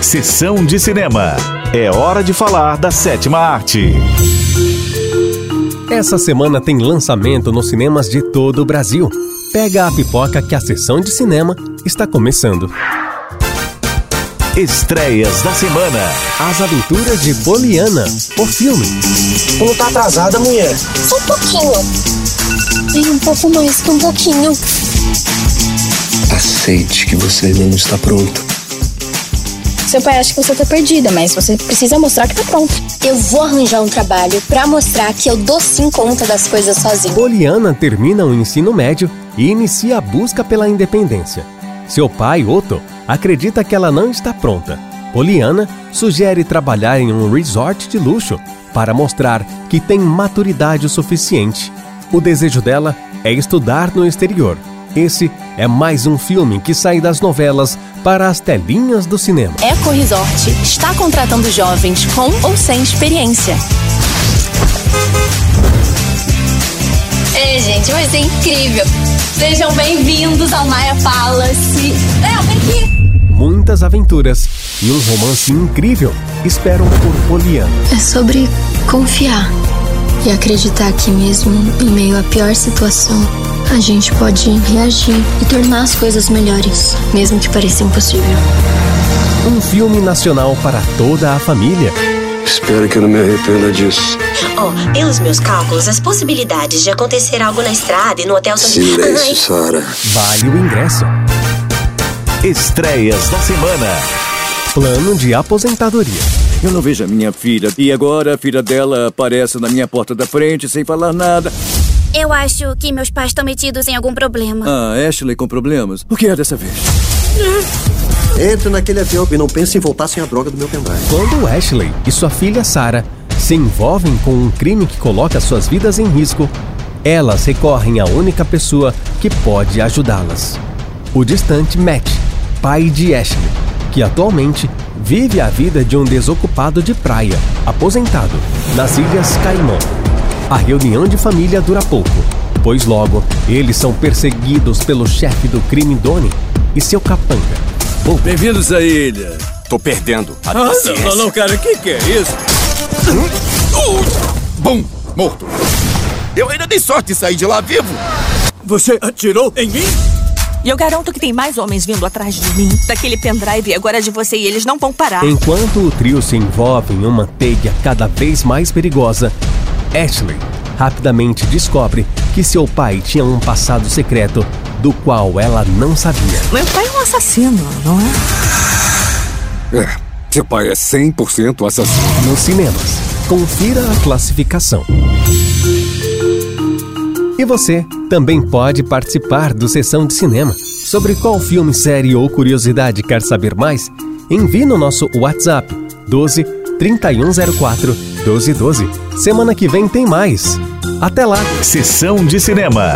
Sessão de cinema. É hora de falar da sétima arte. Essa semana tem lançamento nos cinemas de todo o Brasil. Pega a pipoca que a sessão de cinema está começando. Estreias da semana. As Aventuras de Poliana, o filme. Não tá atrasada, mulher? Só um pouquinho. Bem, um pouco mais que um pouquinho. Aceite que você ainda não está pronto. Seu pai acha que você tá perdida, mas você precisa mostrar que tá pronto. Eu vou arranjar um trabalho pra mostrar que eu dou sim conta das coisas sozinho. Poliana termina o ensino médio e inicia a busca pela independência. Seu pai, Otto, acredita que ela não está pronta. Poliana sugere trabalhar em um resort de luxo para mostrar que tem maturidade o suficiente. O desejo dela é estudar no exterior. Esse é mais um filme que sai das novelas para as telinhas do cinema. Eco Resort está contratando jovens com ou sem experiência. Ei, gente, vai ser incrível. Sejam bem-vindos ao Maia Palace. É, vem aqui. Muitas aventuras e um romance incrível esperam por Poliana. É sobre confiar e acreditar que mesmo em meio à pior situação, a gente pode reagir e tornar as coisas melhores, mesmo que pareça impossível. Um filme nacional para toda a família. Espero que eu não me arrependa disso. Oh, pelos meus cálculos, as possibilidades de acontecer algo na estrada e no hotel são... Silêncio, Sara. Vale o ingresso. Estreias da semana. Plano de aposentadoria. Eu não vejo a minha filha e agora a filha dela aparece na minha porta da frente sem falar nada. Eu acho que meus pais estão metidos em algum problema. Ah, Ashley com problemas? O que é dessa vez? Entre naquele avião e não pense em voltar sem a droga do meu pendrive. Quando Ashley e sua filha Sarah se envolvem com um crime que coloca suas vidas em risco, elas recorrem à única pessoa que pode ajudá-las. O distante Matt, pai de Ashley, que atualmente vive a vida de um desocupado de praia, aposentado, nas Ilhas Caimão. A reunião de família dura pouco, pois logo eles são perseguidos pelo chefe do crime Donnie e seu capanga. Bem-vindos à ilha. Tô perdendo a Ah, paciência. não, não, cara, o que, que é isso? Bum, morto. Eu ainda dei sorte de sair de lá vivo. Você atirou em mim? E eu garanto que tem mais homens vindo atrás de mim, daquele pendrive agora de você, e eles não vão parar. Enquanto o trio se envolve em uma teia cada vez mais perigosa, Ashley rapidamente descobre que seu pai tinha um passado secreto do qual ela não sabia. Meu pai é um assassino, não é? É, seu pai é 100% assassino. Nos cinemas, confira a classificação. E você também pode participar do Sessão de Cinema. Sobre qual filme, série ou curiosidade quer saber mais? Envie no nosso WhatsApp 12 3104 1212. Semana que vem tem mais. Até lá! Sessão de cinema.